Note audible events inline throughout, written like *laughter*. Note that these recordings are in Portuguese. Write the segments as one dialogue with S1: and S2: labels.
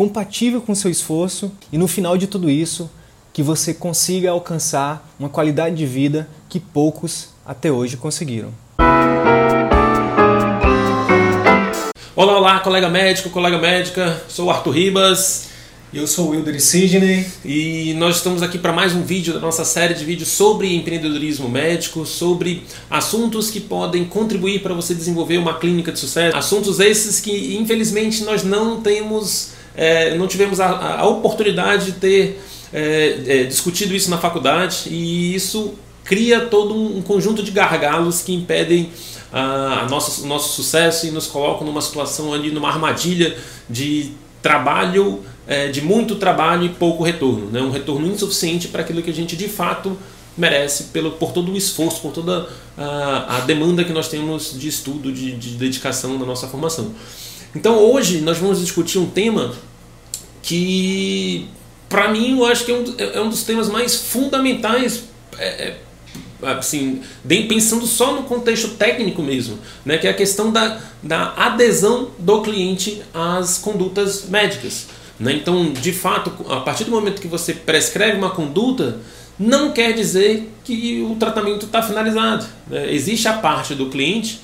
S1: compatível com o seu esforço e no final de tudo isso que você consiga alcançar uma qualidade de vida que poucos até hoje conseguiram.
S2: Olá, olá, colega médico, colega médica, sou o Arthur Ribas.
S1: Eu sou o Wilder Sidney
S2: e nós estamos aqui para mais um vídeo da nossa série de vídeos sobre empreendedorismo médico, sobre assuntos que podem contribuir para você desenvolver uma clínica de sucesso. Assuntos esses que infelizmente nós não temos, é, não tivemos a, a, oportunidade de ter é, é, discutido isso na faculdade e isso cria todo um conjunto de gargalos que impedem a, nosso, nosso sucesso e nos colocam numa situação ali, numa armadilha de trabalho, é, de muito trabalho e pouco retorno. Né? Um retorno insuficiente para aquilo que a gente de fato merece pelo, por todo o esforço, por toda a, a demanda que nós temos de estudo, de, de dedicação na nossa formação. Então hoje nós vamos discutir um tema que, para mim, eu acho que é um, é um dos temas mais fundamentais é, é assim, pensando só no contexto técnico mesmo, né, que é a questão da, da adesão do cliente às condutas médicas. Né? Então, de fato, a partir do momento que você prescreve uma conduta, não quer dizer que o tratamento está finalizado. Né? Existe a parte do cliente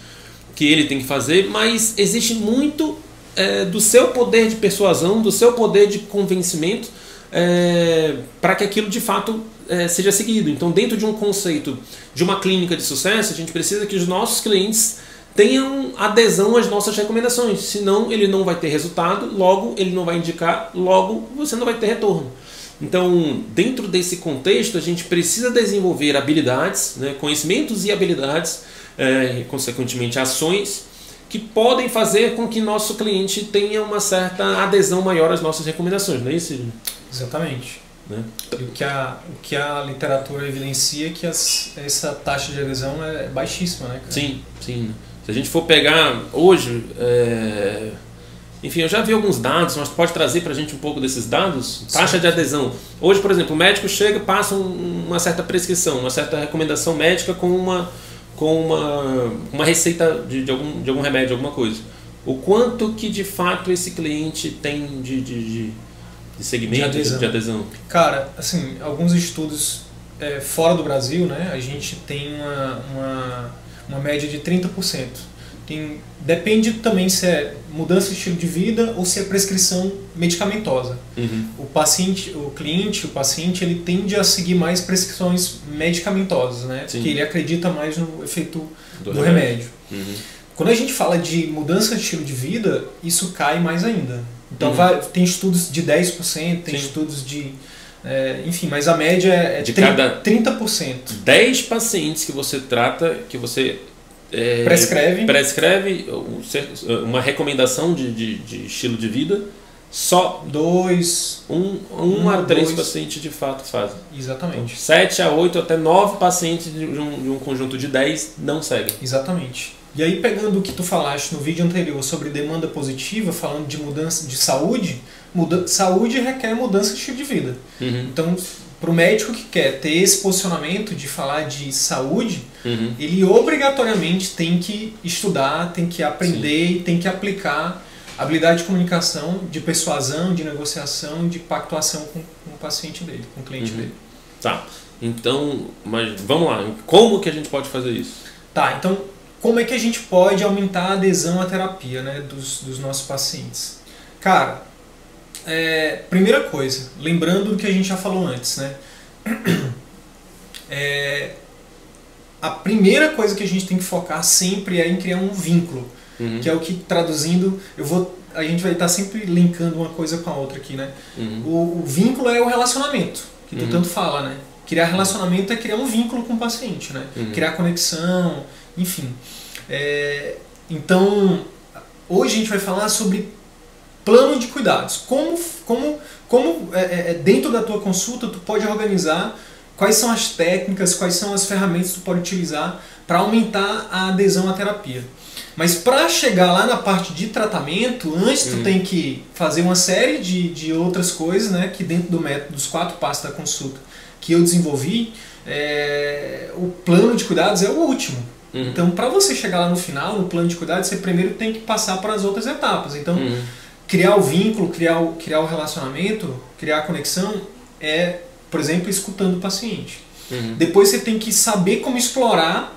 S2: que ele tem que fazer, mas existe muito é, do seu poder de persuasão, do seu poder de convencimento é, para que aquilo de fato é, seja seguido. Então, dentro de um conceito de uma clínica de sucesso, a gente precisa que os nossos clientes tenham adesão às nossas recomendações, senão ele não vai ter resultado, logo ele não vai indicar, logo você não vai ter retorno. Então, dentro desse contexto, a gente precisa desenvolver habilidades, né, conhecimentos e habilidades, é, consequentemente ações, que podem fazer com que nosso cliente tenha uma certa adesão maior às nossas recomendações, não é isso?
S1: Exatamente. Né? E o que, a, o que a literatura evidencia é que as, essa taxa de adesão é baixíssima, né? Cara?
S2: Sim, sim. Se a gente for pegar hoje, é... enfim, eu já vi alguns dados, mas pode trazer para a gente um pouco desses dados? Taxa de adesão. Hoje, por exemplo, o médico chega, passa uma certa prescrição, uma certa recomendação médica com uma, com uma, uma receita de, de, algum, de algum remédio, alguma coisa. O quanto que de fato esse cliente tem de, de, de segmento, de adesão. de adesão?
S1: Cara, assim, alguns estudos é, fora do Brasil, né, a gente tem uma, uma, uma média de 30%. Tem, depende também se é mudança de estilo de vida ou se é prescrição medicamentosa. Uhum. O paciente, o cliente, o paciente, ele tende a seguir mais prescrições medicamentosas, né? Sim. Porque ele acredita mais no efeito do, do remédio. remédio. Uhum. Quando a gente fala de mudança de estilo de vida, isso cai mais ainda. Então uhum. vai, tem estudos de 10%, tem Sim. estudos de. É, enfim, mas a média é
S2: de
S1: 30,
S2: cada
S1: 30%.
S2: 10 pacientes que você trata, que você
S1: é, prescreve.
S2: prescreve uma recomendação de, de, de, estilo de vida, só
S1: dois,
S2: um, um, um a três dois. pacientes de fato fazem.
S1: Exatamente. Então,
S2: sete a oito até nove pacientes de um, de um conjunto de 10 não seguem.
S1: Exatamente. E aí, pegando o que tu falaste no vídeo anterior sobre demanda positiva, falando de mudança de saúde, muda saúde requer mudança de estilo de vida. Uhum. Então, para o médico que quer ter esse posicionamento de falar de saúde, uhum. ele obrigatoriamente tem que estudar, tem que aprender Sim. e tem que aplicar habilidade de comunicação, de persuasão, de negociação, de pactuação com, com o paciente dele, com o cliente uhum. dele.
S2: Tá. Então, mas vamos lá. Como que a gente pode fazer isso?
S1: Tá. Então, como é que a gente pode aumentar a adesão à terapia né, dos, dos nossos pacientes? Cara, é, primeira coisa, lembrando do que a gente já falou antes, né? É, a primeira coisa que a gente tem que focar sempre é em criar um vínculo, uhum. que é o que traduzindo, eu vou, a gente vai estar sempre linkando uma coisa com a outra aqui, né? Uhum. O, o, vínculo é o relacionamento, que tu uhum. tanto fala, né? Criar relacionamento é criar um vínculo com o paciente, né? Uhum. Criar conexão, enfim. É, então, hoje a gente vai falar sobre plano de cuidados. Como, como, como é, é, dentro da tua consulta tu pode organizar quais são as técnicas, quais são as ferramentas que tu pode utilizar para aumentar a adesão à terapia. Mas para chegar lá na parte de tratamento, antes tu uhum. tem que fazer uma série de, de outras coisas, né? Que dentro do método dos quatro passos da consulta que eu desenvolvi, é, o plano de cuidados é o último. Uhum. Então, para você chegar lá no final, no plano de cuidados, você primeiro tem que passar para as outras etapas. Então, uhum. Criar o vínculo, criar o, criar o relacionamento, criar a conexão é, por exemplo, escutando o paciente. Uhum. Depois você tem que saber como explorar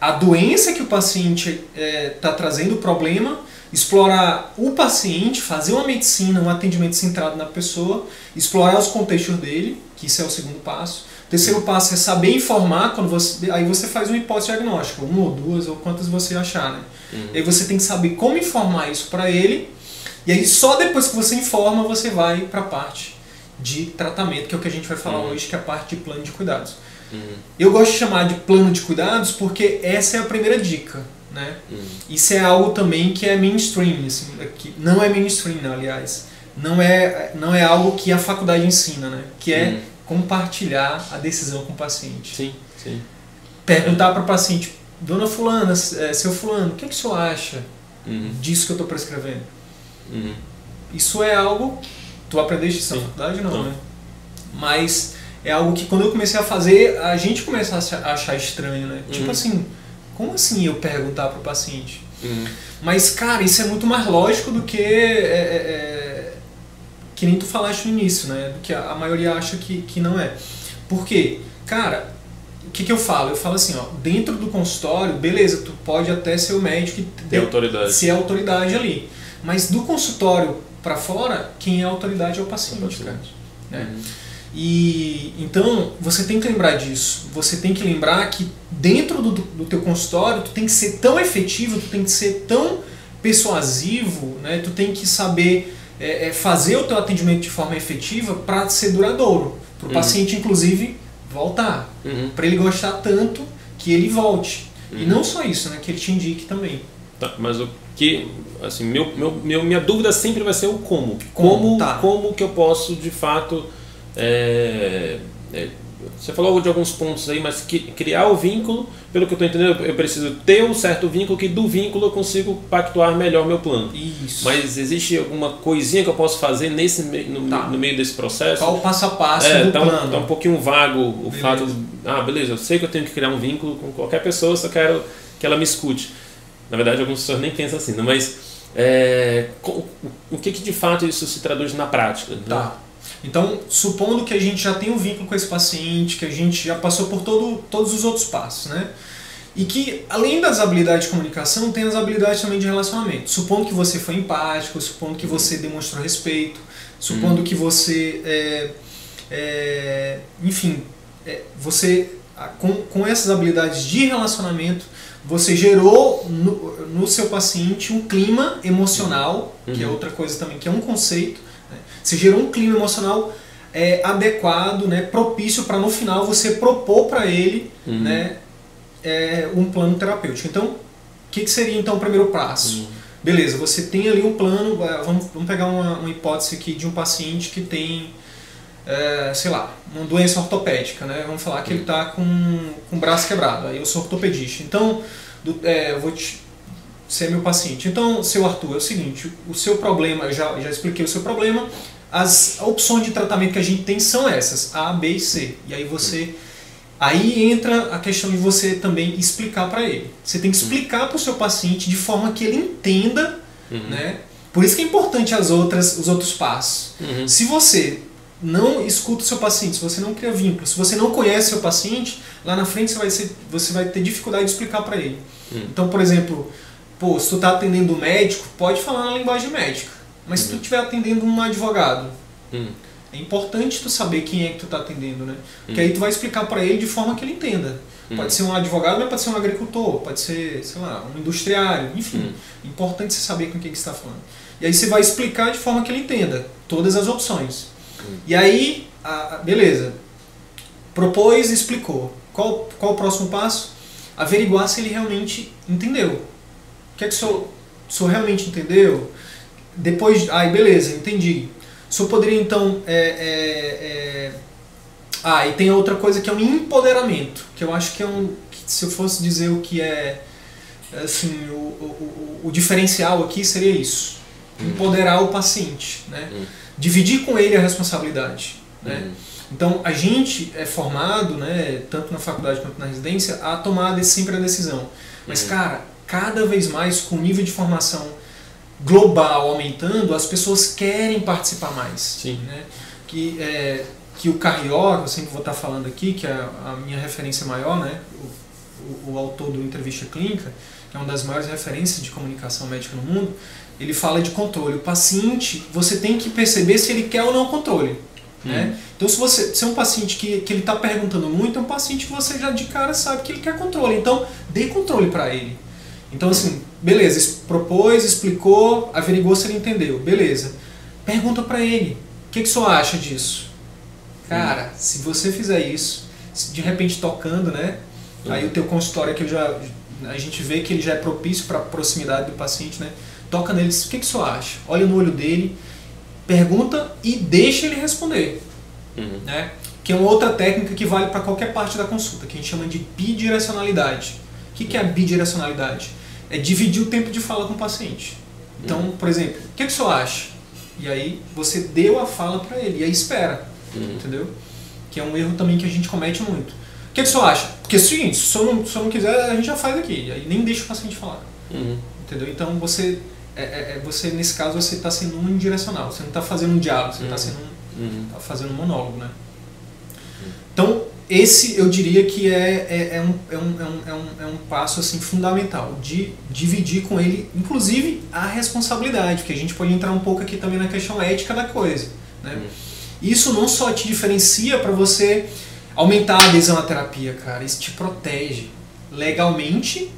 S1: a doença que o paciente está é, tá trazendo o problema, explorar o paciente, fazer uma medicina, um atendimento centrado na pessoa, explorar os contextos dele, que isso é o segundo passo. O terceiro passo é saber informar, quando você, aí você faz uma hipótese diagnóstica, uma ou duas, ou quantas você achar. Né? Uhum. Aí você tem que saber como informar isso para ele, e aí só depois que você informa, você vai para a parte de tratamento, que é o que a gente vai falar uhum. hoje, que é a parte de plano de cuidados. Uhum. Eu gosto de chamar de plano de cuidados porque essa é a primeira dica. Né? Uhum. Isso é algo também que é mainstream, assim, que não é mainstream, não, aliás. Não é, não é algo que a faculdade ensina, né? que é uhum. compartilhar a decisão com o paciente.
S2: Sim, sim.
S1: Perguntar para o paciente, dona fulana, é, seu fulano, o que, é que o senhor acha uhum. disso que eu estou prescrevendo? Uhum. Isso é algo... Tu aprendeste isso na faculdade? Não, não, né? Mas é algo que quando eu comecei a fazer, a gente começa a achar estranho, né? Tipo uhum. Tipo assim, como assim eu perguntar para o paciente? Uhum. Mas, cara, isso é muito mais lógico do que. É, é, é, que nem tu falaste no início, né? Do que a, a, maioria acha que, que não é. Por quê? Cara, o que, que eu falo? Eu falo assim, ó, dentro do consultório, beleza, tu pode até ser o médico que
S2: tem autoridade.
S1: ser autoridade ali. Mas do consultório para fora, quem é autoridade é o paciente, é o paciente. cara. Né? Uhum. E então você tem que lembrar disso. Você tem que lembrar que dentro do, do teu consultório tu tem que ser tão efetivo, tu tem que ser tão persuasivo, né? Tu tem que saber é, é fazer o teu atendimento de forma efetiva para ser duradouro, para o uhum. paciente inclusive voltar, uhum. para ele gostar tanto que ele volte. Uhum. E não só isso, né? Que ele te indique também.
S2: Tá, mas o que assim meu, meu, meu minha dúvida sempre vai ser o como. Como como, tá. como que eu posso de fato é, é, você falou de alguns pontos aí, mas que, criar o vínculo, pelo que eu estou entendendo, eu preciso ter um certo vínculo que do vínculo eu consigo pactuar melhor meu plano.
S1: Isso.
S2: Mas existe alguma coisinha que eu posso fazer nesse no, tá. no meio desse processo?
S1: Qual o passo a passo é, do
S2: tá
S1: plano?
S2: Um, tá um pouquinho vago o beleza. fato. De, ah, beleza, eu sei que eu tenho que criar um vínculo com qualquer pessoa, só quero que ela me escute. Na verdade, algumas pessoas nem pensam assim, né? mas é, o que, que de fato isso se traduz na prática?
S1: Tá. Né? Então, supondo que a gente já tem um vínculo com esse paciente, que a gente já passou por todo, todos os outros passos, né? E que, além das habilidades de comunicação, tem as habilidades também de relacionamento. Supondo que você foi empático, supondo que você demonstrou respeito, supondo uhum. que você, é, é, enfim, é, você, com, com essas habilidades de relacionamento, você gerou no, no seu paciente um clima emocional, uhum. que é uhum. outra coisa também, que é um conceito, você gerou um clima emocional é, adequado, né, propício para no final você propor para ele uhum. né, é, um plano terapêutico. Então, o que, que, seria então o primeiro passo? Uhum. Beleza, você tem ali um plano, é, vamos, vamos pegar uma, uma hipótese aqui de um paciente que tem, é, sei lá, uma doença ortopédica, né? Vamos falar que ele está com, com o braço quebrado, aí eu sou ortopedista. Então, do, é, eu vou te, ser meu paciente. Então, seu Arthur, é o seguinte, o seu problema, eu já, já expliquei o seu problema, as opções de tratamento que a gente tem são essas, A, B e C. E aí você... Aí entra a questão de você também explicar para ele. Você tem que explicar para o seu paciente de forma que ele entenda, uhum. né? Por isso que é importante as outras, os outros passos. Uhum. Se você não escuta o seu paciente, se você não cria vínculo, se você não conhece o seu paciente, lá na frente você vai, ser, você vai ter dificuldade de explicar para ele. Uhum. Então, por exemplo, Pô, se tu tá atendendo um médico, pode falar na linguagem médica. Mas uhum. se tu estiver uhum. atendendo um advogado, uhum. é importante tu saber quem é que tu tá atendendo, né? Porque uhum. aí tu vai explicar para ele de forma que ele entenda. Pode uhum. ser um advogado, mas pode ser um agricultor, pode ser, sei lá, um industriário, enfim. É importante você saber com quem que está falando. E aí você vai explicar de forma que ele entenda todas as opções. E aí, a, a, beleza. Propôs e explicou. Qual, qual o próximo passo? Averiguar se ele realmente entendeu que é que o senhor, o senhor realmente entendeu? depois, aí beleza, entendi. O senhor poderia então. É, é, é... Ah, e tem outra coisa que é um empoderamento, que eu acho que é um. Que se eu fosse dizer o que é. Assim, o, o, o, o diferencial aqui seria isso: hum. empoderar o paciente, né? Hum. Dividir com ele a responsabilidade. Né? Hum. Então, a gente é formado, né, tanto na faculdade quanto na residência, a tomar sempre a decisão. Mas, hum. cara, cada vez mais, com o nível de formação global aumentando, as pessoas querem participar mais.
S2: Sim.
S1: Né? Que, é, que o Carrió, eu sempre vou estar falando aqui, que é a minha referência maior, né? o, o, o autor do Entrevista Clínica, que é uma das maiores referências de comunicação médica no mundo, ele fala de controle. O paciente, você tem que perceber se ele quer ou não controle. Hum. Né? Então, se você se é um paciente que, que ele está perguntando muito, é um paciente que você já de cara sabe que ele quer controle. Então, dê controle para ele. Então, assim, beleza, propôs, explicou, averigou se ele entendeu. Beleza. Pergunta para ele: o que, que você acha disso? Cara, hum. se você fizer isso, de repente tocando, né? Hum. Aí o teu consultório que eu já. A gente vê que ele já é propício para a proximidade do paciente, né? Toca nele, o que, que você acha? Olha no olho dele, pergunta e deixa ele responder. Uhum. Né? Que é uma outra técnica que vale para qualquer parte da consulta, que a gente chama de bidirecionalidade. O que, que é a bidirecionalidade? É dividir o tempo de fala com o paciente. Então, uhum. por exemplo, o que, que o senhor acha? E aí você deu a fala para ele, e aí espera. Uhum. Entendeu? Que é um erro também que a gente comete muito. O que, que o senhor acha? Porque é o seguinte, se o senhor não, se o senhor não quiser, a gente já faz aqui. Aí nem deixa o paciente falar. Uhum. Entendeu? Então você, é, é, é você, nesse caso, você está sendo unidirecional. Você não está fazendo um diálogo, você está uhum. sendo um, uhum. tá fazendo um monólogo, né? Então, esse eu diria que é, é, é, um, é, um, é, um, é um passo assim fundamental de dividir com ele, inclusive a responsabilidade, porque a gente pode entrar um pouco aqui também na questão ética da coisa. Né? Uhum. Isso não só te diferencia para você aumentar a adesão à terapia, cara, isso te protege legalmente,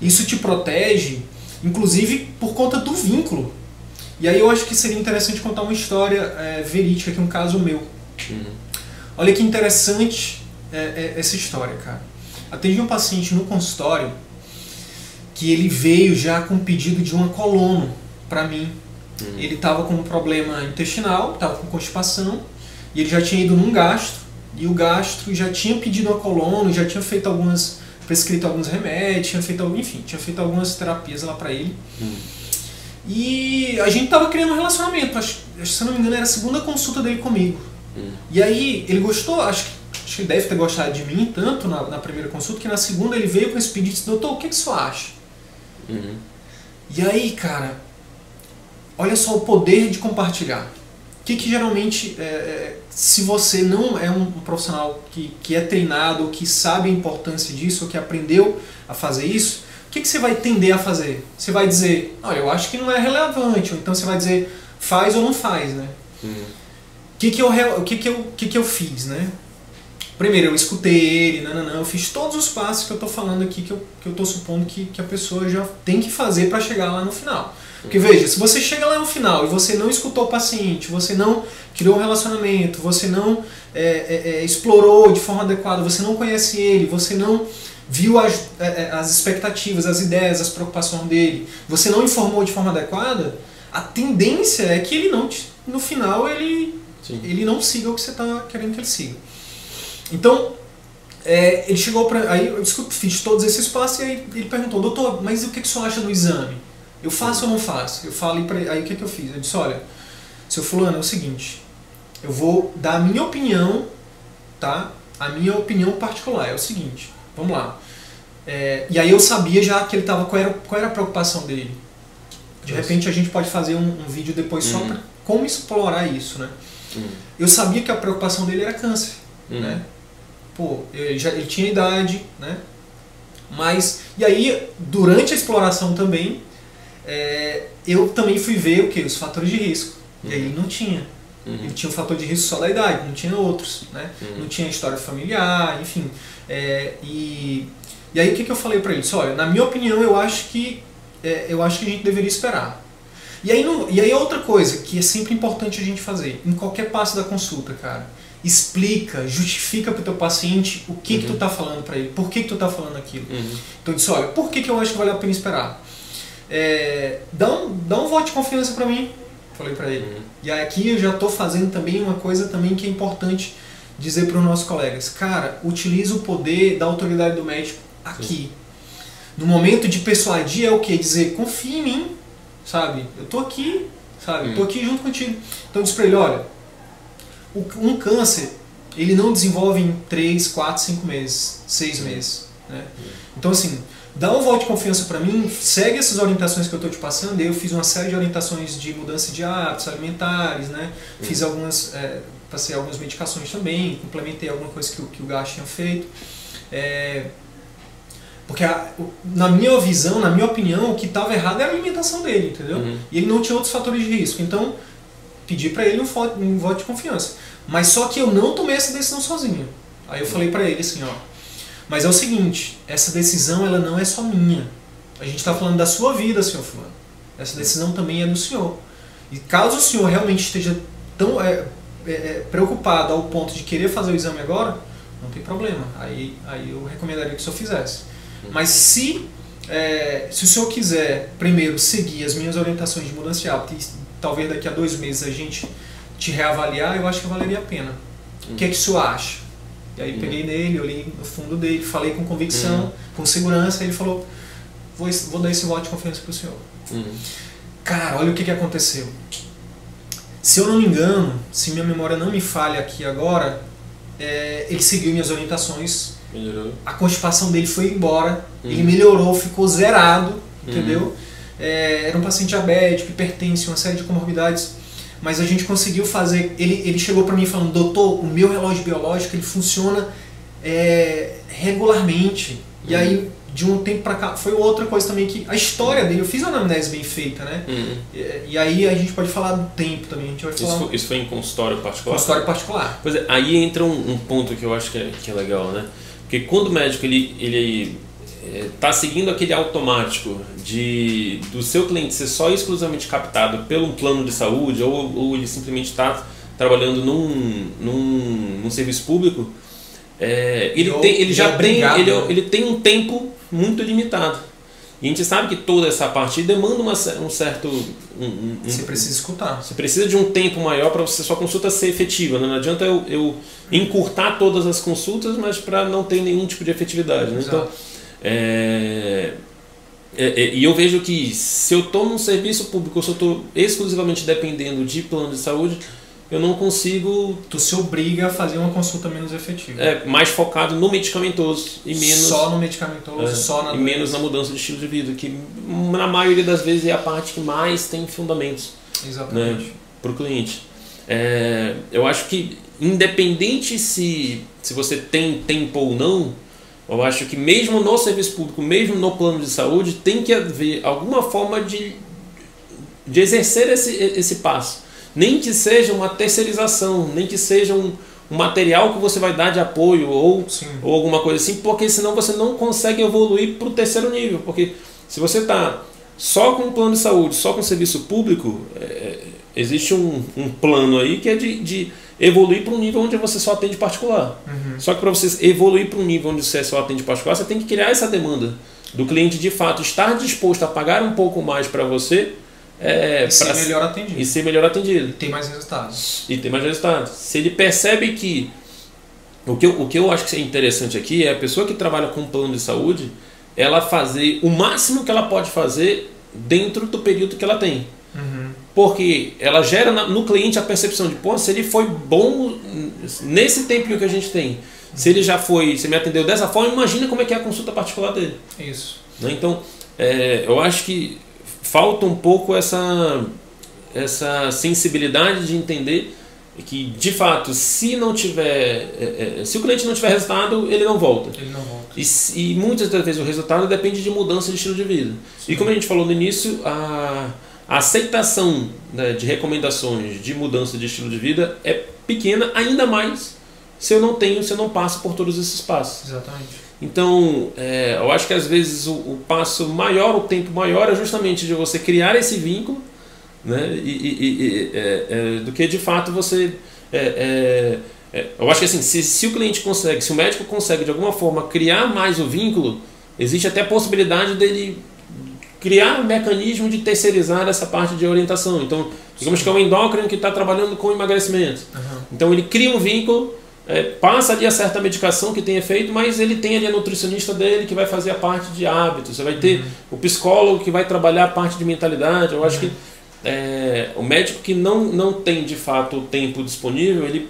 S1: isso te protege, inclusive por conta do vínculo. E aí eu acho que seria interessante contar uma história é, verídica, que é um caso meu. Uhum. Olha que interessante é, é, essa história, cara. Atendi um paciente no consultório que ele veio já com pedido de uma colono para mim. Uhum. Ele estava com um problema intestinal, estava com constipação, e ele já tinha ido num gastro, e o gastro já tinha pedido uma colono, já tinha feito algumas, prescrito alguns remédios, tinha feito, enfim, tinha feito algumas terapias lá para ele. Uhum. E a gente estava criando um relacionamento, acho, se não me engano era a segunda consulta dele comigo. Uhum. E aí ele gostou, acho que acho que ele deve ter gostado de mim tanto na, na primeira consulta que na segunda ele veio com esse pedido e disse, doutor, o que, que você acha? Uhum. E aí, cara, olha só o poder de compartilhar. O que, que geralmente, é, é, se você não é um profissional que, que é treinado, que sabe a importância disso, ou que aprendeu a fazer isso, o que, que você vai tender a fazer? Você vai dizer, olha, eu acho que não é relevante, ou então você vai dizer, faz ou não faz, né? Uhum. O que, que, eu, o que, que, eu, que, que eu fiz, né? Primeiro, eu escutei ele, não, não, não, eu fiz todos os passos que eu estou falando aqui, que eu, que eu tô supondo que, que a pessoa já tem que fazer para chegar lá no final. Porque veja, se você chega lá no final e você não escutou o paciente, você não criou um relacionamento, você não é, é, é, explorou de forma adequada, você não conhece ele, você não viu as, é, é, as expectativas, as ideias, as preocupações dele, você não informou de forma adequada, a tendência é que ele não, no final, ele, ele não siga o que você está querendo que ele siga. Então, é, ele chegou para. Aí eu fiz todos esses passos e aí ele perguntou, doutor, mas o que, que o senhor acha do exame? Eu faço ou não faço? Eu falei para Aí o que, que eu fiz? Eu disse, olha, seu fulano, é o seguinte, eu vou dar a minha opinião, tá? A minha opinião particular é o seguinte, vamos lá. É, e aí eu sabia já que ele tava. Qual era, qual era a preocupação dele? De repente a gente pode fazer um, um vídeo depois uhum. só para como explorar isso, né? Uhum. Eu sabia que a preocupação dele era câncer, uhum. né? pô, ele, já, ele tinha idade, né? Mas, e aí, durante a exploração também, é, eu também fui ver o que? Os fatores de risco. Uhum. E aí ele não tinha. Uhum. Ele tinha um fator de risco só da idade, não tinha outros, né? Uhum. Não tinha história familiar, enfim. É, e, e aí o que, que eu falei para ele? Olha, na minha opinião, eu acho que é, eu acho que a gente deveria esperar. E aí, e aí outra coisa que é sempre importante a gente fazer, em qualquer passo da consulta, cara explica, justifica para o teu paciente o que, uhum. que tu está falando para ele, por que, que tu está falando aquilo. Uhum. Então eu disse, olha, por que, que eu acho que vale a pena esperar? É, dá, um, dá um voto de confiança para mim. Falei para ele. Uhum. E aqui eu já estou fazendo também uma coisa também que é importante dizer para os nossos colegas. Cara, utiliza o poder da autoridade do médico aqui. Sim. No momento de persuadir é o que? Dizer, confia em mim, sabe? Eu tô aqui, sabe? Hum. Tô aqui junto contigo. Então diz para ele, olha, um câncer, ele não desenvolve em 3, 4, 5 meses, 6 meses. Né? Então assim, dá um voto de confiança para mim, segue essas orientações que eu estou te passando. Eu fiz uma série de orientações de mudança de hábitos alimentares, né? Fiz algumas, é, passei algumas medicações também, complementei alguma coisa que, que o Gash tinha feito. É, porque a, na minha visão, na minha opinião, o que estava errado era a alimentação dele, entendeu? Uhum. E ele não tinha outros fatores de risco. Então, pedi para ele um voto, um voto de confiança. Mas só que eu não tomei essa decisão sozinho. Aí eu falei para ele assim, ó, mas é o seguinte, essa decisão ela não é só minha. A gente está falando da sua vida, senhor fulano. Essa decisão também é do senhor. E caso o senhor realmente esteja tão é, é, é preocupado ao ponto de querer fazer o exame agora, não tem problema. Aí, aí eu recomendaria que o senhor fizesse. Mas se, é, se o senhor quiser primeiro seguir as minhas orientações de mudança de hábito e talvez daqui a dois meses a gente te reavaliar, eu acho que valeria a pena. O que é que o senhor acha? E aí peguei nele, olhei no fundo dele, falei com convicção, uhum. com segurança, e ele falou, vou, vou dar esse voto de confiança para o senhor. Uhum. Cara, olha o que, que aconteceu. Se eu não me engano, se minha memória não me falha aqui agora, é, ele seguiu minhas orientações
S2: Melhorou.
S1: A constipação dele foi embora, uhum. ele melhorou, ficou zerado, entendeu? Uhum. É, era um paciente diabético, hipertenso, uma série de comorbidades, mas a gente conseguiu fazer. Ele, ele chegou para mim falando: Doutor, o meu relógio biológico ele funciona é, regularmente. E uhum. aí, de um tempo para cá, foi outra coisa também que a história dele, eu fiz uma anamnese bem feita, né? Uhum. E, e, aí a gente pode falar do tempo também. A gente vai falar
S2: isso, foi, isso foi em consultório particular?
S1: Consultório particular.
S2: Pois é, aí entra um, um ponto que eu acho que é, que é legal, né? Porque quando o médico ele ele está é, seguindo aquele automático de do seu cliente ser só exclusivamente captado pelo plano de saúde ou, ou ele simplesmente está trabalhando num, num, num, serviço público, é, ele, tem, ele já tem ele, ele tem um tempo muito limitado. E a gente sabe que toda essa parte demanda uma, um certo. Um, um,
S1: você precisa escutar.
S2: Você precisa de um tempo maior para sua consulta ser efetiva. Né? Não adianta eu, eu encurtar todas as consultas, mas para não ter nenhum tipo de efetividade. Né? Então, é, é, é, e eu vejo que se eu estou num serviço público, se eu estou exclusivamente dependendo de plano de saúde, eu não consigo.
S1: Tu se obriga a fazer uma consulta menos efetiva.
S2: É, mais focado no medicamentoso e menos.
S1: Só no medicamentoso, é,
S2: só
S1: na.
S2: E menos na mudança de estilo de vida, que na maioria das vezes é a parte que mais tem fundamentos.
S1: Exatamente.
S2: Né, para o cliente. É, eu acho que, independente se, se você tem tempo ou não, eu acho que mesmo no serviço público, mesmo no plano de saúde, tem que haver alguma forma de, de exercer esse, esse passo nem que seja uma terceirização, nem que seja um, um material que você vai dar de apoio ou, ou alguma coisa assim, porque senão você não consegue evoluir para o terceiro nível. Porque se você está só com um plano de saúde, só com serviço público, é, existe um, um, plano aí que é de, de evoluir para um nível onde você só atende particular. Uhum. Só que para você evoluir para um nível onde você só atende particular, você tem que criar essa demanda do cliente de fato estar disposto a pagar um pouco mais para você é,
S1: e ser melhor atendido.
S2: E ser melhor atendido.
S1: E ter mais resultados.
S2: E ter mais resultados. Se ele percebe que. O que, eu, o que eu acho que é interessante aqui é a pessoa que trabalha com plano de saúde ela fazer o máximo que ela pode fazer dentro do período que ela tem. Uhum. Porque ela gera no cliente a percepção de, pô, se ele foi bom nesse tempinho que a gente tem, se ele já foi, se me atendeu dessa forma, imagina como é que é a consulta particular dele.
S1: Isso.
S2: Né? Então, é, eu acho que falta um pouco essa, essa sensibilidade de entender que de fato se não tiver é, é, se o cliente não tiver resultado ele não volta
S1: ele não volta
S2: e, e muitas das vezes o resultado depende de mudança de estilo de vida Sim. e como a gente falou no início a, a aceitação né, de recomendações de mudança de estilo de vida é pequena ainda mais se eu não tenho se eu não passo por todos esses passos
S1: exatamente
S2: então, é, eu acho que às vezes o, o, passo maior, o tempo maior é justamente de você criar esse vínculo, né? E, e, e é, é, do que de fato você. É, é, é, eu acho que assim, se, se o cliente consegue, se o médico consegue de alguma forma criar mais o vínculo, existe até a possibilidade dele criar um mecanismo de terceirizar essa parte de orientação. Então, digamos Sim. que é um endócrino que está trabalhando com emagrecimento. Uhum. Então, ele cria um vínculo, é, passa ali a certa medicação que tem efeito, mas ele tem ali a nutricionista dele que vai fazer a parte de hábitos. Você vai ter uhum. o psicólogo que vai trabalhar a parte de mentalidade. Eu acho uhum. que é, o médico que não, não tem de fato o tempo disponível, ele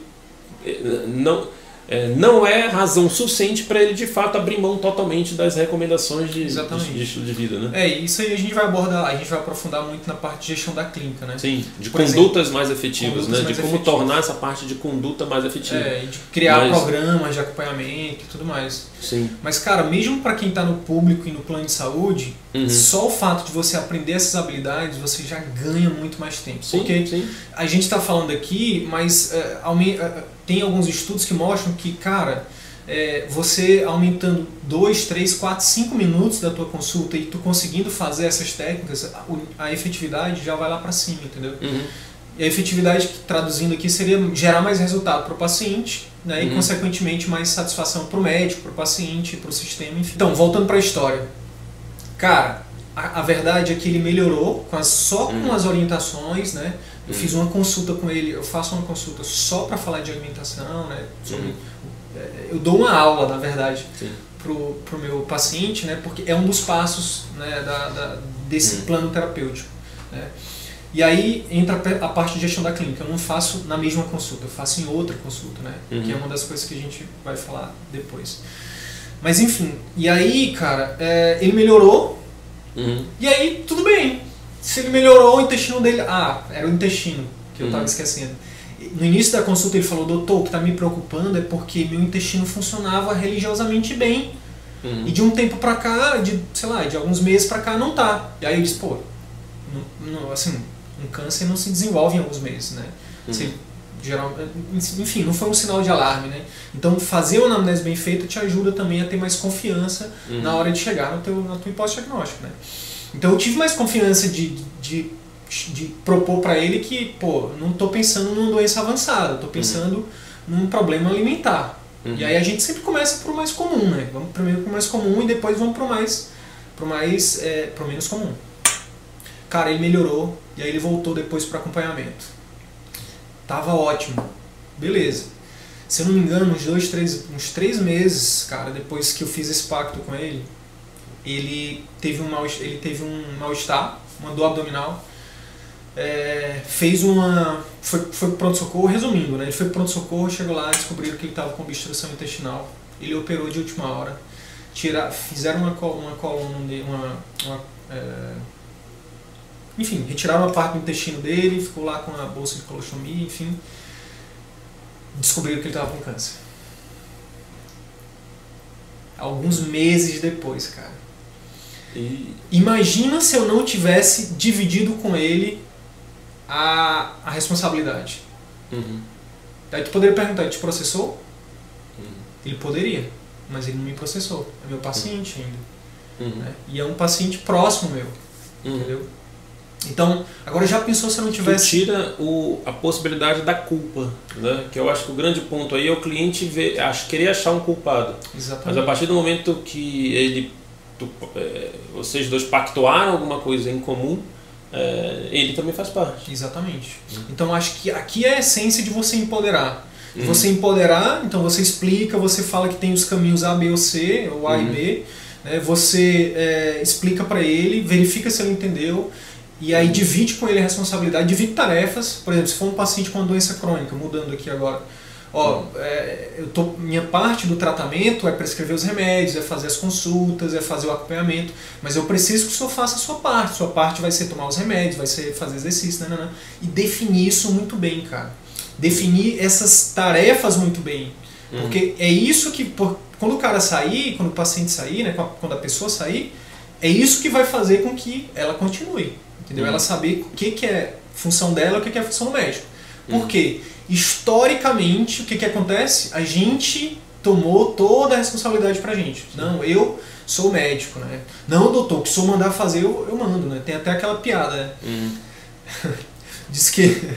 S2: é, não é, não é razão suficiente para ele de fato abrir mão totalmente das recomendações de, de, de, estilo de vida, né?
S1: É, isso aí a gente vai abordar, a gente vai aprofundar muito na parte de gestão da clínica, né?
S2: Sim, de Por condutas exemplo, mais efetivas, condutas né? Mais de como efetivas. tornar essa parte de conduta mais efetiva.
S1: É, de criar Mas... programas de acompanhamento e tudo mais.
S2: Sim.
S1: Mas, cara, mesmo para quem está no público e no plano de saúde, uhum. só o fato de você aprender essas habilidades, você já ganha muito mais tempo.
S2: Sim,
S1: Porque
S2: sim.
S1: a gente está falando aqui, mas uh, tem alguns estudos que mostram que, cara, é, você aumentando 2, 3, 4, 5 minutos da tua consulta e tu conseguindo fazer essas técnicas, a, a efetividade já vai lá para cima, entendeu?
S2: Uhum.
S1: E a efetividade, traduzindo aqui, seria gerar mais resultado para o paciente né, uhum. e, consequentemente, mais satisfação para o médico, para o paciente, para o sistema, enfim. Então, voltando para a história. Cara, a, a, verdade é que ele melhorou com as, só com uhum. as orientações, né? Eu fiz uma consulta com ele, eu faço uma consulta só para falar de alimentação, né? Sobre, uhum. É, eu dou uma aula, na verdade, para o meu paciente, né? Porque é um dos passos né, da, da desse uhum. plano terapêutico. Né? E aí entra a parte de gestão da clínica. Eu não faço na mesma consulta, eu faço em outra consulta, né? Uhum. Que é uma das coisas que a gente vai falar depois. Mas enfim, e aí, cara, é, ele melhorou.
S2: Uhum.
S1: E aí, tudo bem se ele melhorou o intestino dele. Ah, era o intestino que eu estava uhum. esquecendo. No início da consulta ele falou: Doutor, o que está me preocupando é porque meu intestino funcionava religiosamente bem.
S2: Uhum.
S1: E de um tempo pra cá, de, sei lá, de alguns meses pra cá, não tá. E aí eu disse: Pô, não, não, assim, um câncer não se desenvolve em alguns meses, né? Uhum. Você, geral, enfim, não foi um sinal de alarme, né? Então fazer uma anamnese bem feita te ajuda também a ter mais confiança
S2: uhum.
S1: na hora de chegar no teu, na tua hipótese diagnóstica, né? Então eu tive mais confiança de, de, de propor para ele que, pô, não estou pensando numa doença avançada, estou pensando uhum. num problema alimentar. Uhum. E aí a gente sempre começa pro mais comum, né? Vamos primeiro pro mais comum e depois vamos pro mais, pro mais, é, pro menos comum. Cara, ele melhorou e aí ele voltou depois pro acompanhamento. Tava ótimo. Beleza. Se eu não me engano, uns dois, três, uns três meses, cara, depois que eu fiz esse pacto com ele, ele teve um mal ele teve um mal estar uma dor abdominal é, fez uma foi foi pronto socorro resumindo né ele foi pronto socorro chegou lá descobriram que ele estava com obstrução intestinal ele operou de última hora tira fizeram uma uma coluna uma, uma é, enfim retiraram uma parte do intestino dele ficou lá com a bolsa de colostomia enfim descobriram que ele estava com câncer. Alguns meses depois cara e... Imagina se eu não tivesse dividido com ele a, a responsabilidade.
S2: Uhum.
S1: Aí tu poderia perguntar, ele te processou?
S2: Uhum.
S1: Ele poderia, mas ele não me processou. É meu paciente ainda.
S2: Uhum.
S1: Né? E é um paciente próximo meu.
S2: Uhum.
S1: Entendeu? Então, agora já pensou se eu não tivesse.
S2: Tu tira o, a possibilidade da culpa, né? Que eu acho que o grande ponto aí é o cliente ver, acho, querer achar um culpado.
S1: Exatamente.
S2: Mas a partir do momento que ele tu, é, vocês dois pactuaram alguma coisa em comum, é, ele também faz parte.
S1: Exatamente. Uhum. Então acho que aqui é a essência de você empoderar. Uhum. Você empoderar, então você explica, você fala que tem os caminhos A, B ou C, ou A uhum. e B, né? você é, explica para ele, verifica se ele entendeu, e aí divide com ele a responsabilidade, divide tarefas. Por exemplo, se for um paciente com uma doença crônica, mudando aqui agora, Ó, é, eu tô, minha parte do tratamento é prescrever os remédios, é fazer as consultas, é fazer o acompanhamento, mas eu preciso que o senhor faça a sua parte. Sua parte vai ser tomar os remédios, vai ser fazer exercício, né, né, né. e definir isso muito bem, cara. Definir essas tarefas muito bem. Uhum. Porque é isso que, por, quando o cara sair, quando o paciente sair, né, quando a pessoa sair, é isso que vai fazer com que ela continue. Entendeu? Uhum. Ela saber o que, que é função dela e o que, que é função do médico. Por uhum. quê? Historicamente, o que, que acontece? A gente tomou toda a responsabilidade pra gente. Não, eu sou médico, né? Não, doutor, que se eu mandar fazer, eu, eu mando, né? Tem até aquela piada, né?
S2: Uhum. *laughs*
S1: Diz que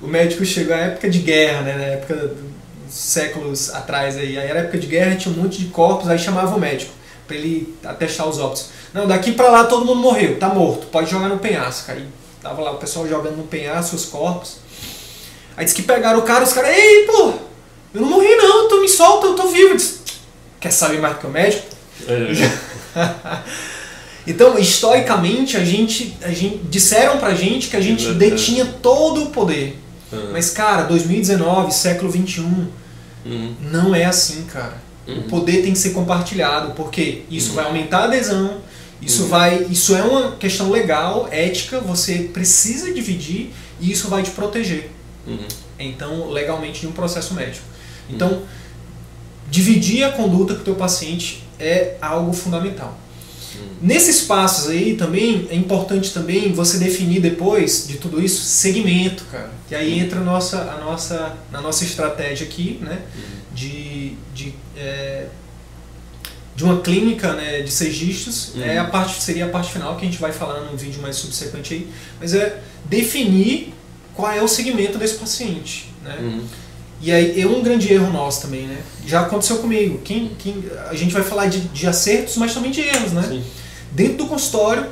S1: o médico chegou à época de guerra, né? Na época dos séculos atrás aí. Aí era época de guerra, tinha um monte de corpos, aí chamava o médico. para ele atestar os óbitos. Não, daqui para lá todo mundo morreu, tá morto, pode jogar no penhasco. Aí tava lá o pessoal jogando no penhasco os corpos. Aí disse que pegaram o cara, os caras, ei, pô, eu não morri não, tu me solta, eu tô vivo. Disse, Quer saber mais do que o médico? É. *laughs* então, historicamente, a gente, a gente disseram pra gente que a gente é detinha todo o poder. Uhum. Mas, cara, 2019, século 21, uhum. não é assim, cara. Uhum. O poder tem que ser compartilhado, porque isso uhum. vai aumentar a adesão, isso uhum. vai. Isso é uma questão legal, ética, você precisa dividir e isso vai te proteger. Uhum. Então, legalmente, de um processo médico. Então, dividir a conduta com o teu paciente é algo fundamental. Nesses passos aí também é importante também você definir depois de tudo isso segmento, cara. E aí entra a nossa, a nossa, na nossa estratégia aqui, né? De, de, é, de uma clínica né, de dígitos. Uhum. É a parte, seria a parte final que a gente vai falar num vídeo mais subsequente aí. Mas é definir qual é o segmento desse paciente. Né? Uhum. E aí é um grande erro nosso também, né? Já aconteceu comigo. Quem, quem, a gente vai falar de, de acertos, mas também de erros, né? Sim. Dentro do consultório,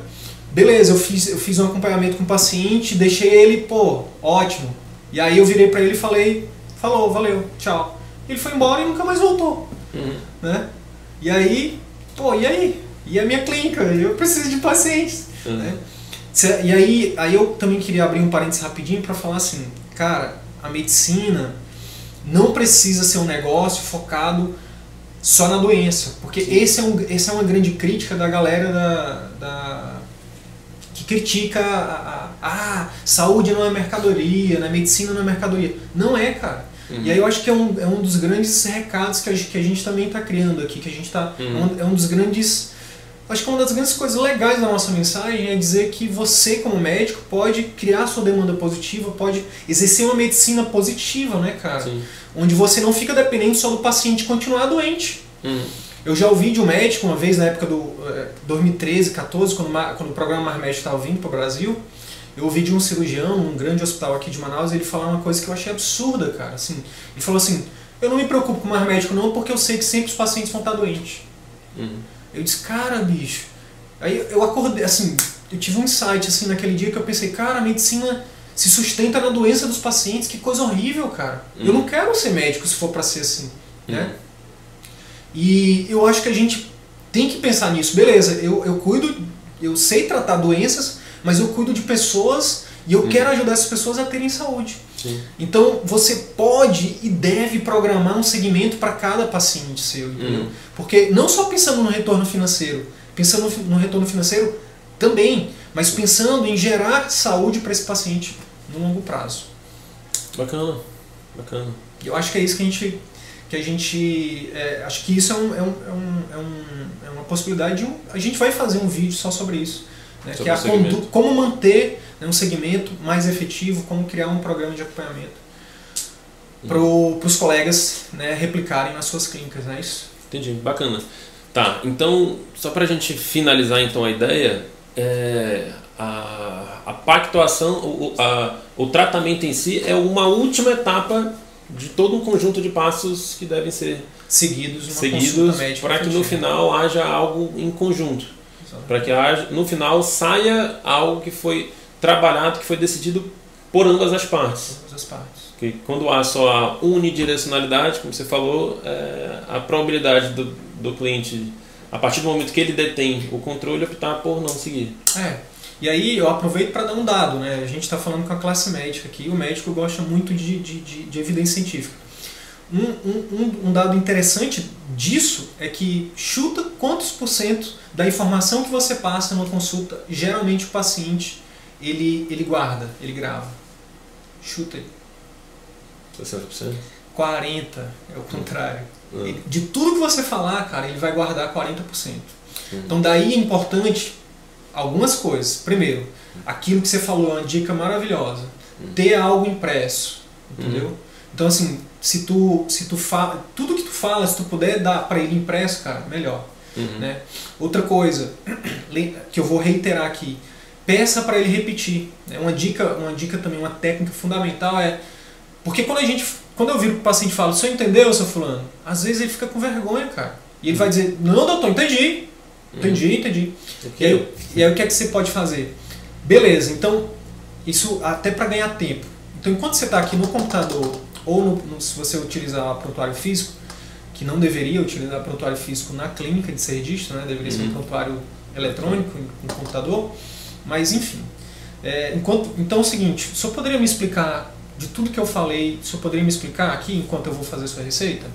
S1: beleza, eu fiz, eu fiz um acompanhamento com o paciente, deixei ele, pô, ótimo. E aí eu virei para ele e falei, falou, valeu, tchau. Ele foi embora e nunca mais voltou. Uhum. Né? E aí, pô, e aí? E a minha clínica? Eu preciso de pacientes. Uhum. Né? E aí, aí eu também queria abrir um parênteses rapidinho para falar assim, cara, a medicina não precisa ser um negócio focado só na doença, porque esse é, um, esse é uma grande crítica da galera da, da que critica a, a, a, saúde não é mercadoria, na medicina não é mercadoria. Não é, cara. Uhum. E aí eu acho que é um, é um dos grandes recados que a, que a gente também está criando aqui, que a gente está uhum. é, um, é um dos grandes Acho que uma das grandes coisas legais da nossa mensagem é dizer que você, como médico, pode criar sua demanda positiva, pode exercer uma medicina positiva, né, cara? Sim. Onde você não fica dependente só do paciente continuar doente. Hum. Eu já ouvi de um médico uma vez na época do eh, 2013, 14, quando, quando o programa Mais Médico estava vindo para o Brasil. Eu ouvi de um cirurgião num grande hospital aqui de Manaus ele falar uma coisa que eu achei absurda, cara. Assim, ele falou assim: Eu não me preocupo com mais médico, não, porque eu sei que sempre os pacientes vão estar doentes. Uhum. Eu disse, cara, bicho. Aí eu acordei, assim, eu tive um insight assim naquele dia que eu pensei, cara, a medicina se sustenta na doença dos pacientes, que coisa horrível, cara. Uhum. Eu não quero ser médico se for para ser assim, uhum. né? E eu acho que a gente tem que pensar nisso. Beleza, eu, eu cuido, eu sei tratar doenças, mas eu cuido de pessoas e eu quero ajudar essas pessoas a terem saúde. Sim. Então você pode e deve programar um segmento para cada paciente seu, entendeu? Uhum. Porque não só pensando no retorno financeiro, pensando no retorno financeiro também, mas pensando em gerar saúde para esse paciente no longo prazo.
S2: Bacana, bacana.
S1: Eu acho que é isso que a gente que a gente é, acho que isso é, um, é, um, é, um, é, é uma possibilidade de um, a gente vai fazer um vídeo só sobre isso né, sobre que é a como manter né, um segmento mais efetivo, como criar um programa de acompanhamento para os colegas né, replicarem nas suas clínicas, não é isso?
S2: Entendi, bacana. Tá, então, só para a gente finalizar então a ideia, é, a, a pactuação, o, a, o tratamento em si é uma última etapa de todo um conjunto de passos que devem ser
S1: seguidos,
S2: seguidos para que no final haja algo em conjunto. Para que haja, no final saia algo que foi trabalhado, que foi decidido por ambas as partes.
S1: Ambas as partes.
S2: Que quando há só a unidirecionalidade, como você falou, é, a probabilidade do, do cliente, a partir do momento que ele detém o controle, optar por não seguir.
S1: É. E aí eu aproveito para dar um dado, né? A gente está falando com a classe médica aqui, o médico gosta muito de, de, de, de evidência científica. Um, um, um, dado interessante disso é que chuta quantos por cento da informação que você passa numa consulta, geralmente o paciente ele, ele guarda, ele grava. Chuta ele.
S2: 60%?
S1: 40%, é o contrário. Hum. Ele, de tudo que você falar, cara, ele vai guardar 40%. Hum. Então daí é importante algumas coisas. Primeiro, aquilo que você falou é uma dica maravilhosa. Hum. Ter algo impresso, entendeu? Hum. Então assim, se tu se tu fala, tudo que tu fala, se tu puder dar para ele impresso, cara, melhor. Uhum. Né? Outra coisa que eu vou reiterar aqui, peça para ele repetir. Né? Uma dica, uma dica também, uma técnica fundamental é porque quando a gente, quando eu viro pro paciente e falo, você entendeu, seu fulano? Às vezes ele fica com vergonha, cara. E ele vai dizer, não, doutor, entendi. Entendi, entendi. E aí, e aí o que é que você pode fazer? Beleza, então isso até para ganhar tempo. Então enquanto você está aqui no computador ou no, no, se você utilizar prontuário físico, que não deveria utilizar prontuário físico na clínica de ser registro, né? deveria ser um uhum. prontuário eletrônico no computador, mas enfim. É, enquanto, então é o seguinte, o senhor poderia me explicar de tudo que eu falei, o senhor poderia me explicar aqui enquanto eu vou fazer a sua receita?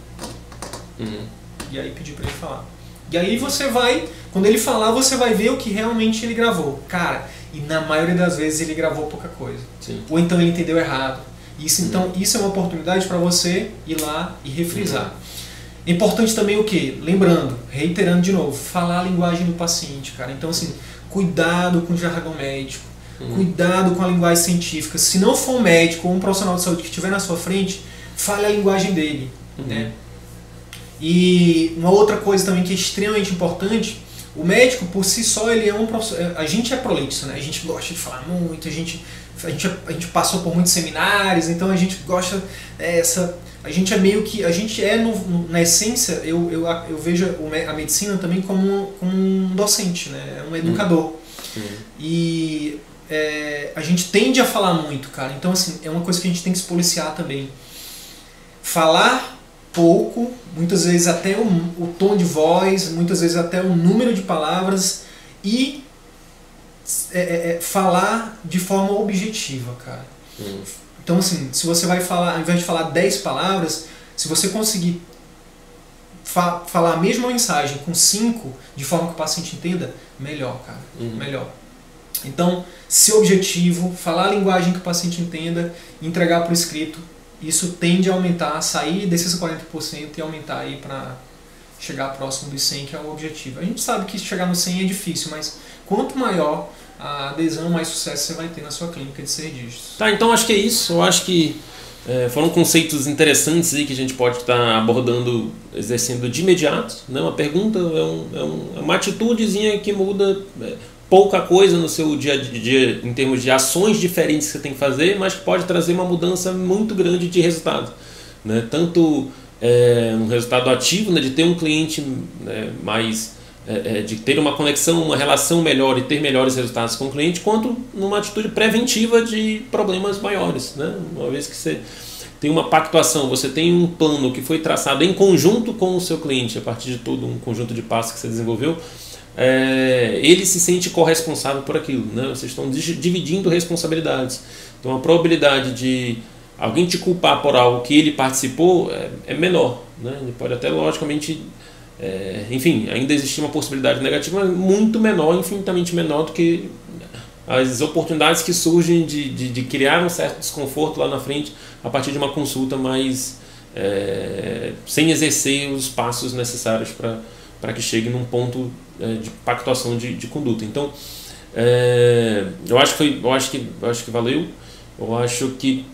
S1: Uhum. E aí pedir para ele falar. E aí você vai, quando ele falar, você vai ver o que realmente ele gravou. Cara, e na maioria das vezes ele gravou pouca coisa.
S2: Sim.
S1: Ou então ele entendeu errado. Isso, então, isso é uma oportunidade para você ir lá e refrisar. Uhum. Importante também o que? Lembrando, reiterando de novo, falar a linguagem do paciente, cara. Então, assim, cuidado com o jargão médico, uhum. cuidado com a linguagem científica. Se não for um médico ou um profissional de saúde que estiver na sua frente, fale a linguagem dele, uhum. né? E uma outra coisa também que é extremamente importante, o médico por si só ele é um é, a gente é prolixo, né? A gente gosta de falar muito, a gente a gente, a gente passou por muitos seminários, então a gente gosta é, essa a gente é meio que a gente é no, no, na essência eu, eu, eu vejo a medicina também como, como um docente, né? É um educador. Uhum. E é, a gente tende a falar muito, cara. Então assim é uma coisa que a gente tem que se policiar também. Falar pouco, muitas vezes até o, o tom de voz, muitas vezes até o número de palavras e é, é, é falar de forma objetiva, cara. Hum. Então, assim, se você vai falar, ao invés de falar 10 palavras, se você conseguir fa falar a mesma mensagem com 5, de forma que o paciente entenda, melhor, cara. Uhum. Melhor. Então, ser objetivo, falar a linguagem que o paciente entenda, entregar por escrito, isso tende a aumentar, sair desses 40% e aumentar aí para chegar próximo dos 100, que é o objetivo. A gente sabe que chegar no 100 é difícil, mas quanto maior a adesão, mais sucesso você vai ter na sua clínica de serviços.
S2: Tá, então acho que é isso. Eu acho que é, foram conceitos interessantes aí que a gente pode estar tá abordando, exercendo de imediato. Né? Uma pergunta é, um, é, um, é uma atitudezinha que muda é, pouca coisa no seu dia a dia em termos de ações diferentes que você tem que fazer, mas pode trazer uma mudança muito grande de resultado. Né? Tanto é, um resultado ativo, né, de ter um cliente né, mais. É, é, de ter uma conexão, uma relação melhor e ter melhores resultados com o cliente, quanto numa atitude preventiva de problemas maiores. Né? Uma vez que você tem uma pactuação, você tem um plano que foi traçado em conjunto com o seu cliente, a partir de todo um conjunto de passos que você desenvolveu, é, ele se sente corresponsável por aquilo. Né? Vocês estão dividindo responsabilidades. Então a probabilidade de alguém te culpar por algo que ele participou é, é menor. Né? Ele pode até, logicamente, é, enfim, ainda existir uma possibilidade negativa, mas muito menor, infinitamente menor do que as oportunidades que surgem de, de, de criar um certo desconforto lá na frente a partir de uma consulta mais. É, sem exercer os passos necessários para que chegue num ponto é, de pactuação de, de conduta. Então, é, eu acho que foi, eu acho que, eu acho que valeu. Eu acho que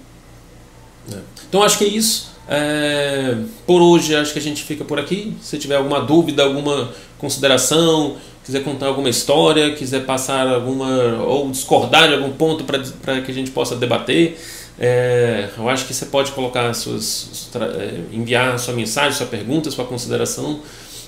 S2: né. então acho que é isso. É, por hoje acho que a gente fica por aqui. Se tiver alguma dúvida, alguma consideração, quiser contar alguma história, quiser passar alguma ou discordar de algum ponto para que a gente possa debater, é, eu acho que você pode colocar suas, é, enviar sua mensagem, sua pergunta, sua consideração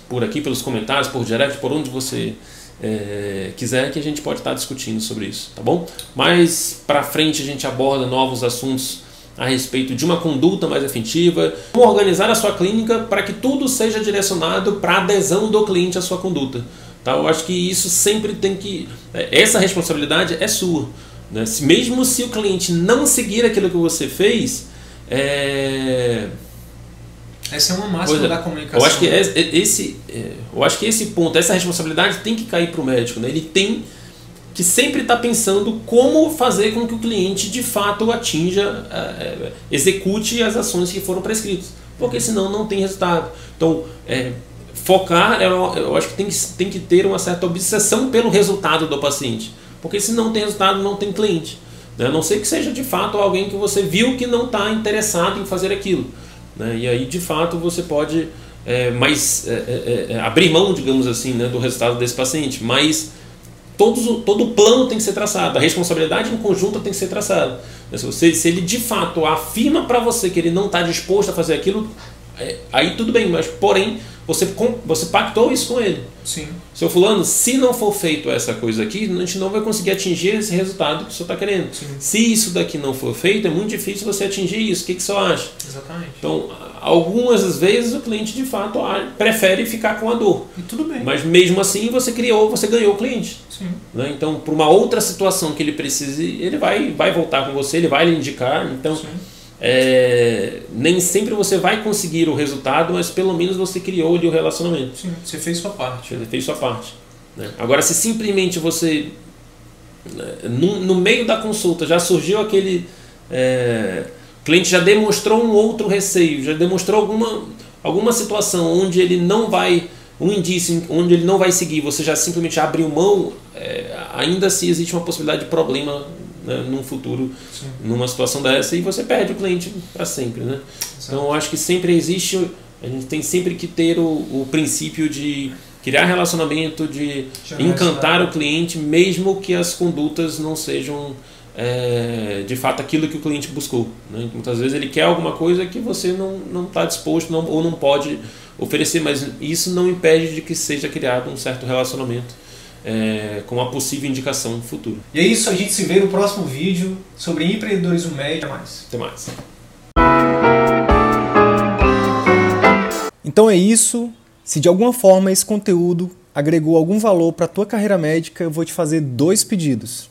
S2: por aqui, pelos comentários, por direct, por onde você é, quiser, que a gente pode estar discutindo sobre isso, tá bom? Mais para frente a gente aborda novos assuntos a respeito de uma conduta mais efetiva, como organizar a sua clínica para que tudo seja direcionado para a adesão do cliente à sua conduta. Tá? Eu acho que isso sempre tem que. É, essa responsabilidade é sua. Né? Mesmo se o cliente não seguir aquilo que você fez, é
S1: essa é uma máxima é. da comunicação.
S2: Eu acho que é, esse, eu acho que esse ponto, essa responsabilidade tem que cair para o médico. Né? Ele tem que sempre estar tá pensando como fazer com que o cliente de fato atinja, é, execute as ações que foram prescritas, porque senão não tem resultado. Então, é, focar, eu acho que tem, que tem que ter uma certa obsessão pelo resultado do paciente, porque se não tem resultado, não tem cliente. Né? A não ser que seja de fato alguém que você viu que não está interessado em fazer aquilo. Né? E aí, de fato, você pode é, mais abrir mão, digamos assim, né, do resultado desse paciente. Mas todos, todo o plano tem que ser traçado, a responsabilidade em conjunto tem que ser traçada. Né? Se, você, se ele de fato afirma para você que ele não está disposto a fazer aquilo, é, aí tudo bem, mas porém você, você pactou isso com ele.
S1: Sim.
S2: Seu fulano, se não for feito essa coisa aqui, a gente não vai conseguir atingir esse resultado que o senhor está querendo.
S1: Sim.
S2: Se isso daqui não for feito, é muito difícil você atingir isso. O que, que o senhor acha?
S1: Exatamente.
S2: Então, algumas vezes o cliente de fato prefere ficar com a dor.
S1: E tudo bem.
S2: Mas mesmo assim você criou, você ganhou o cliente.
S1: Sim.
S2: Né? Então, para uma outra situação que ele precise, ele vai, vai voltar com você, ele vai lhe indicar. Então, é, nem sempre você vai conseguir o resultado, mas pelo menos você criou ali o relacionamento.
S1: Sim, você fez sua parte.
S2: Você fez sua parte. Né? Agora, se simplesmente você, né, no, no, meio da consulta, já surgiu aquele. É, o cliente já demonstrou um outro receio, já demonstrou alguma, alguma situação onde ele não vai. Um indício onde ele não vai seguir, você já simplesmente abriu mão, é, ainda assim existe uma possibilidade de problema né, num futuro, Sim. numa situação dessa, e você perde o cliente para sempre. Né? Então, eu acho que sempre existe, a gente tem sempre que ter o, o princípio de criar relacionamento, de encantar o cliente, mesmo que as condutas não sejam é, de fato aquilo que o cliente buscou. Né? Muitas vezes ele quer alguma coisa que você não está disposto não, ou não pode oferecer, mas isso não impede de que seja criado um certo relacionamento é, com uma possível indicação no futuro.
S1: E é isso, a gente se vê no próximo vídeo sobre empreendedorismo médio. Até mais.
S2: Até mais.
S1: Então é isso. Se de alguma forma esse conteúdo agregou algum valor para a tua carreira médica, eu vou te fazer dois pedidos.